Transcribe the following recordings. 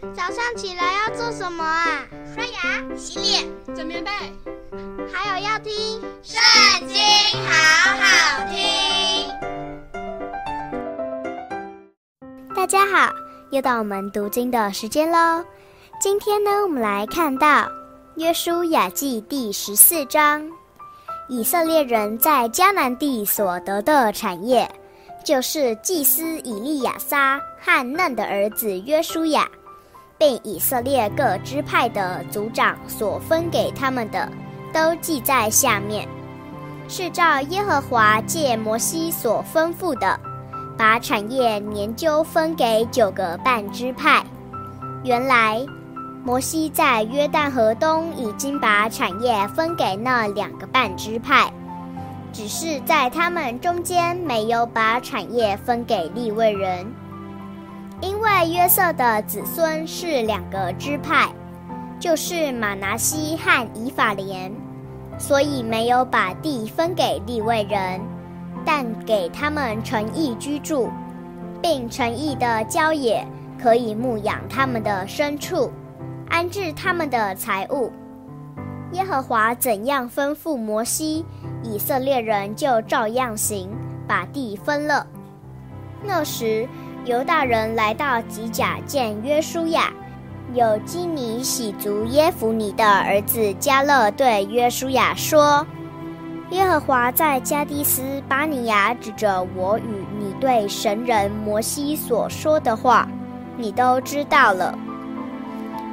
早上起来要做什么啊？刷牙、洗脸、整棉被，还有要听《圣经》，好好听。大家好，又到我们读经的时间喽。今天呢，我们来看到《约书亚记》第十四章，以色列人在迦南地所得的产业，就是祭司以利亚撒和嫩的儿子约书亚。被以色列各支派的族长所分给他们的，都记在下面，是照耶和华借摩西所吩咐的，把产业年究分给九个半支派。原来摩西在约旦河东已经把产业分给那两个半支派，只是在他们中间没有把产业分给利未人。因为约瑟的子孙是两个支派，就是马拿西和以法莲，所以没有把地分给利未人，但给他们诚意居住，并诚意的郊野可以牧养他们的牲畜，安置他们的财物。耶和华怎样吩咐摩西，以色列人就照样行，把地分了。那时，犹大人来到吉甲见约书亚，有基尼洗族耶夫尼的儿子迦勒对约书亚说：“耶和华在加低斯巴尼亚指着我与你对神人摩西所说的话，你都知道了。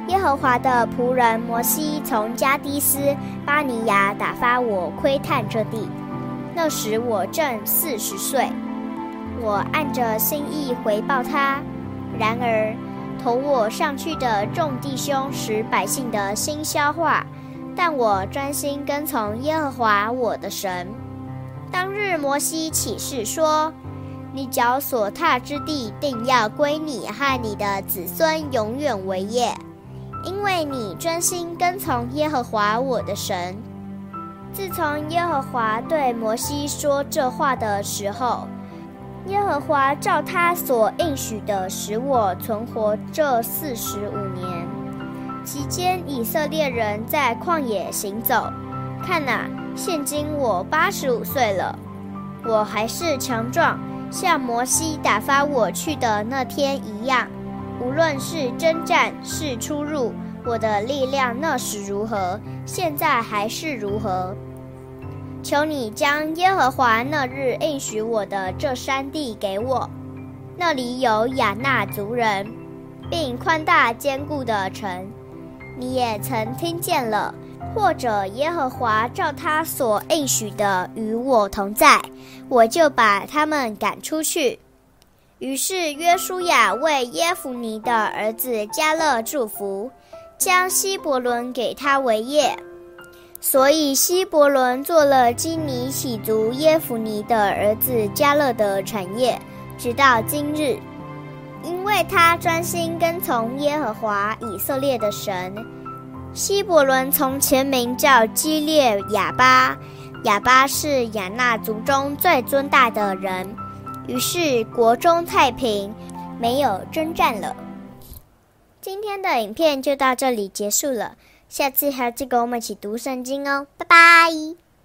耶和华的仆人摩西从加低斯巴尼亚打发我窥探这地，那时我正四十岁。”我按着心意回报他，然而同我上去的众弟兄使百姓的心消化，但我专心跟从耶和华我的神。当日摩西起誓说：“你脚所踏之地，定要归你和你的子孙永远为业，因为你专心跟从耶和华我的神。”自从耶和华对摩西说这话的时候，耶和华照他所应许的，使我存活这四十五年。期间，以色列人在旷野行走。看哪，现今我八十五岁了，我还是强壮，像摩西打发我去的那天一样。无论是征战，是出入，我的力量那时如何，现在还是如何。求你将耶和华那日应许我的这山地给我，那里有亚衲族人，并宽大坚固的城。你也曾听见了，或者耶和华照他所应许的与我同在，我就把他们赶出去。于是约书亚为耶孚尼的儿子迦勒祝福，将希伯伦给他为业。所以希伯伦做了基尼洗族耶孚尼的儿子加勒的产业，直到今日，因为他专心跟从耶和华以色列的神。希伯伦从前名叫基列雅巴，雅巴是亚衲族中最尊大的人。于是国中太平，没有征战了。今天的影片就到这里结束了。下次还要记得跟我们一起读圣经哦，拜拜。